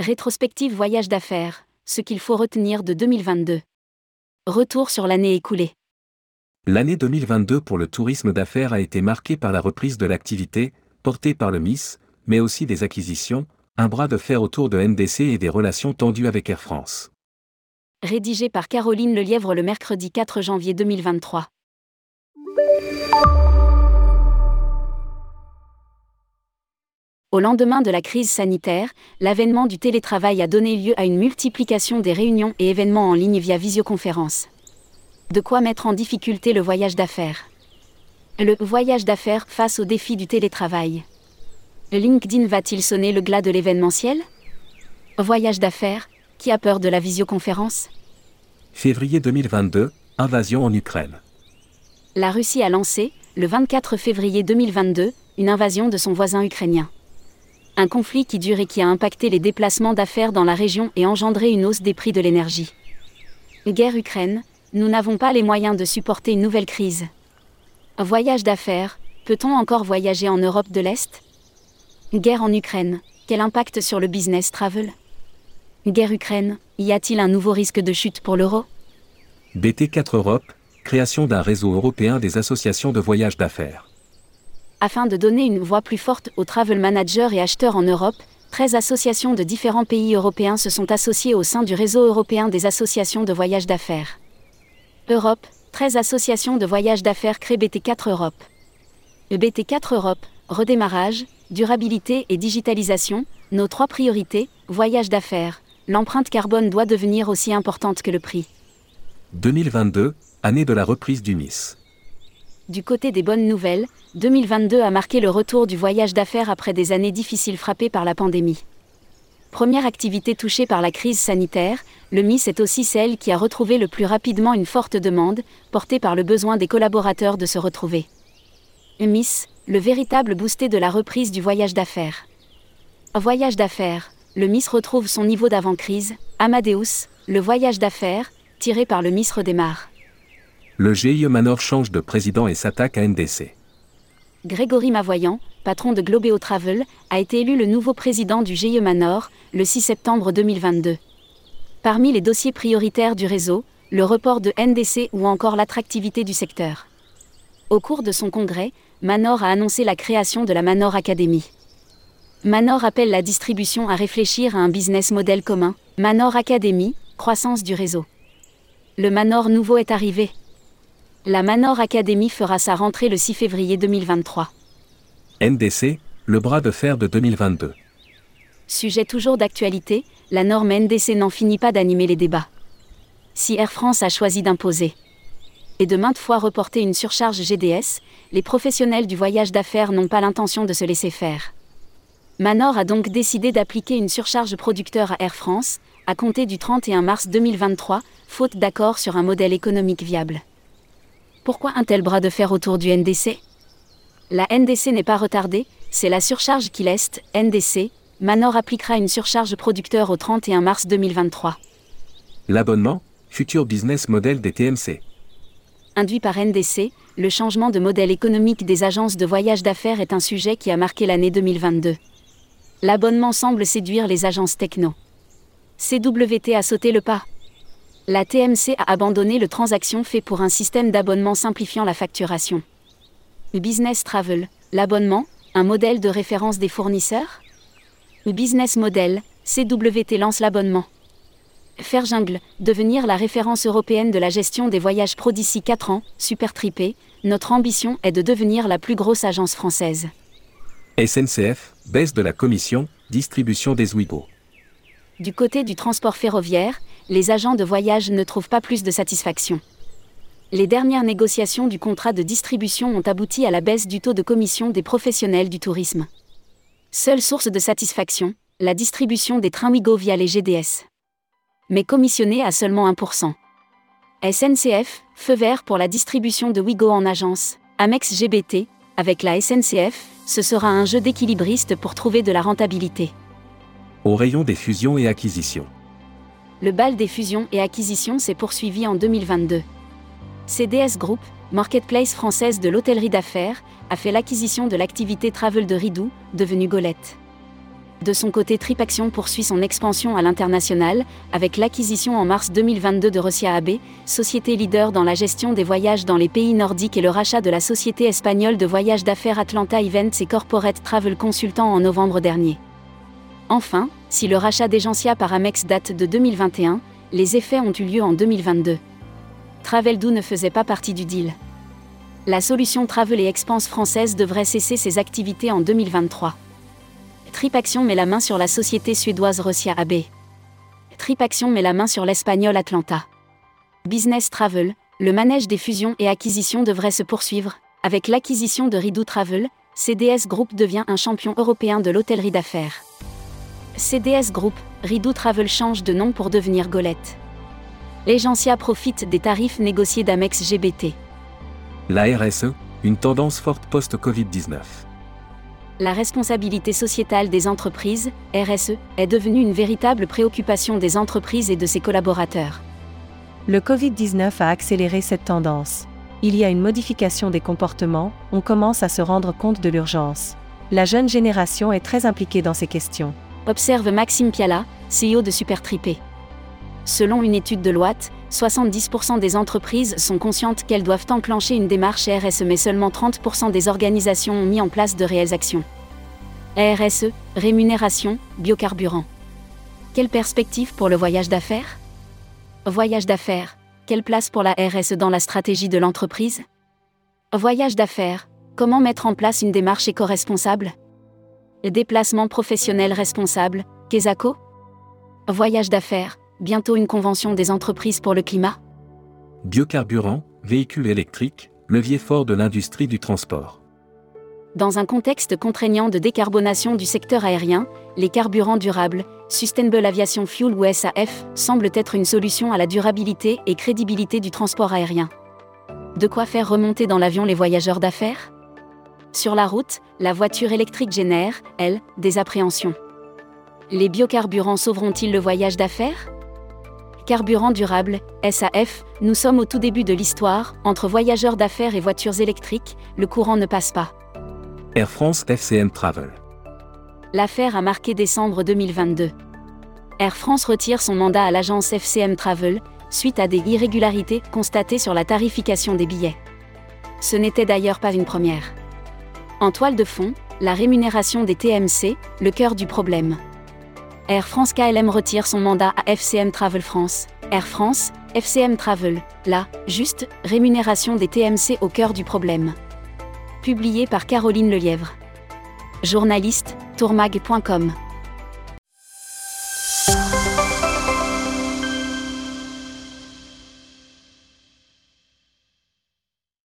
Rétrospective voyage d'affaires, ce qu'il faut retenir de 2022. Retour sur l'année écoulée. L'année 2022 pour le tourisme d'affaires a été marquée par la reprise de l'activité, portée par le MIS, mais aussi des acquisitions, un bras de fer autour de NDC et des relations tendues avec Air France. Rédigé par Caroline Lelièvre le mercredi 4 janvier 2023. Au lendemain de la crise sanitaire, l'avènement du télétravail a donné lieu à une multiplication des réunions et événements en ligne via visioconférence. De quoi mettre en difficulté le voyage d'affaires. Le voyage d'affaires face au défi du télétravail. LinkedIn va-t-il sonner le glas de l'événementiel? Voyage d'affaires, qui a peur de la visioconférence? Février 2022, invasion en Ukraine. La Russie a lancé, le 24 février 2022, une invasion de son voisin ukrainien un conflit qui dure et qui a impacté les déplacements d'affaires dans la région et engendré une hausse des prix de l'énergie. Guerre Ukraine, nous n'avons pas les moyens de supporter une nouvelle crise. Voyage d'affaires, peut-on encore voyager en Europe de l'Est? Guerre en Ukraine, quel impact sur le business travel? Guerre Ukraine, y a-t-il un nouveau risque de chute pour l'euro? BT4 Europe, création d'un réseau européen des associations de voyage d'affaires. Afin de donner une voix plus forte aux travel managers et acheteurs en Europe, 13 associations de différents pays européens se sont associées au sein du réseau européen des associations de voyage d'affaires. Europe, 13 associations de voyage d'affaires créent BT4 Europe. Le BT4 Europe, redémarrage, durabilité et digitalisation, nos trois priorités, voyage d'affaires, l'empreinte carbone doit devenir aussi importante que le prix. 2022, année de la reprise du Nice. Du côté des bonnes nouvelles, 2022 a marqué le retour du voyage d'affaires après des années difficiles frappées par la pandémie. Première activité touchée par la crise sanitaire, le MIS est aussi celle qui a retrouvé le plus rapidement une forte demande, portée par le besoin des collaborateurs de se retrouver. Le MIS, le véritable boosté de la reprise du voyage d'affaires. Voyage d'affaires, le MIS retrouve son niveau d'avant-crise, Amadeus, le voyage d'affaires, tiré par le MIS redémarre le GIE Manor change de président et s'attaque à NDC. Grégory Mavoyant, patron de Globeo Travel, a été élu le nouveau président du GIE Manor le 6 septembre 2022. Parmi les dossiers prioritaires du réseau, le report de NDC ou encore l'attractivité du secteur. Au cours de son congrès, Manor a annoncé la création de la Manor Academy. Manor appelle la distribution à réfléchir à un business model commun, Manor Academy, croissance du réseau. Le Manor nouveau est arrivé. La Manor Academy fera sa rentrée le 6 février 2023. NDC, le bras de fer de 2022. Sujet toujours d'actualité, la norme NDC n'en finit pas d'animer les débats. Si Air France a choisi d'imposer et de maintes fois reporter une surcharge GDS, les professionnels du voyage d'affaires n'ont pas l'intention de se laisser faire. Manor a donc décidé d'appliquer une surcharge producteur à Air France, à compter du 31 mars 2023, faute d'accord sur un modèle économique viable. Pourquoi un tel bras de fer autour du NDC La NDC n'est pas retardée, c'est la surcharge qui l'est, NDC. Manor appliquera une surcharge producteur au 31 mars 2023. L'abonnement, futur business model des TMC. Induit par NDC, le changement de modèle économique des agences de voyage d'affaires est un sujet qui a marqué l'année 2022. L'abonnement semble séduire les agences techno. CWT a sauté le pas la TMC a abandonné le transaction fait pour un système d'abonnement simplifiant la facturation. Le business travel, l'abonnement, un modèle de référence des fournisseurs? Le business model, CWT lance l'abonnement. Faire jungle, devenir la référence européenne de la gestion des voyages pro d'ici 4 ans, super tripé, notre ambition est de devenir la plus grosse agence française. SNCF, baisse de la commission, distribution des Ouigo. Du côté du transport ferroviaire, les agents de voyage ne trouvent pas plus de satisfaction. Les dernières négociations du contrat de distribution ont abouti à la baisse du taux de commission des professionnels du tourisme. Seule source de satisfaction, la distribution des trains Ouigo via les GDS. Mais commissionnée à seulement 1%. SNCF, feu vert pour la distribution de Ouigo en agence. Amex GBT, avec la SNCF, ce sera un jeu d'équilibriste pour trouver de la rentabilité au rayon des fusions et acquisitions. Le bal des fusions et acquisitions s'est poursuivi en 2022. CDS Group, marketplace française de l'hôtellerie d'affaires, a fait l'acquisition de l'activité travel de Ridou, devenue Golette. De son côté, TripAction poursuit son expansion à l'international, avec l'acquisition en mars 2022 de Russia AB, société leader dans la gestion des voyages dans les pays nordiques et le rachat de la société espagnole de voyages d'affaires Atlanta Events et Corporate Travel Consultant en novembre dernier. Enfin, si le rachat d'Egencia par Amex date de 2021, les effets ont eu lieu en 2022. Travel-Do ne faisait pas partie du deal. La solution Travel et Expense française devrait cesser ses activités en 2023. TripAction met la main sur la société suédoise Russia AB. TripAction met la main sur l'espagnol Atlanta. Business Travel, le manège des fusions et acquisitions devrait se poursuivre. Avec l'acquisition de Ridou Travel, CDS Group devient un champion européen de l'hôtellerie d'affaires. CDS Group, Ridou Travel change de nom pour devenir Golette. L'Egencia profite des tarifs négociés d'Amex GBT. La RSE, une tendance forte post-Covid-19 la responsabilité sociétale des entreprises, RSE, est devenue une véritable préoccupation des entreprises et de ses collaborateurs. Le Covid-19 a accéléré cette tendance. Il y a une modification des comportements, on commence à se rendre compte de l'urgence. La jeune génération est très impliquée dans ces questions. Observe Maxime Piala, CEO de Supertripé. Selon une étude de Loite, 70% des entreprises sont conscientes qu'elles doivent enclencher une démarche RSE mais seulement 30% des organisations ont mis en place de réelles actions. RSE, rémunération, biocarburant. Quelle perspective pour le voyage d'affaires? Voyage d'affaires, quelle place pour la RSE dans la stratégie de l'entreprise? Voyage d'affaires, comment mettre en place une démarche éco-responsable? Déplacement professionnel responsable, Kesako Voyage d'affaires, bientôt une convention des entreprises pour le climat Biocarburant, véhicules électriques, levier fort de l'industrie du transport. Dans un contexte contraignant de décarbonation du secteur aérien, les carburants durables, Sustainable Aviation Fuel ou SAF, semblent être une solution à la durabilité et crédibilité du transport aérien. De quoi faire remonter dans l'avion les voyageurs d'affaires? Sur la route, la voiture électrique génère, elle, des appréhensions. Les biocarburants sauveront-ils le voyage d'affaires? Carburant durable, SAF, nous sommes au tout début de l'histoire, entre voyageurs d'affaires et voitures électriques, le courant ne passe pas. Air France FCM Travel. L'affaire a marqué décembre 2022. Air France retire son mandat à l'agence FCM Travel, suite à des irrégularités constatées sur la tarification des billets. Ce n'était d'ailleurs pas une première. En toile de fond, la rémunération des TMC, le cœur du problème. Air France KLM retire son mandat à FCM Travel France. Air France, FCM Travel, la, juste, rémunération des TMC au cœur du problème. Publié par Caroline Lelièvre. Journaliste, tourmag.com.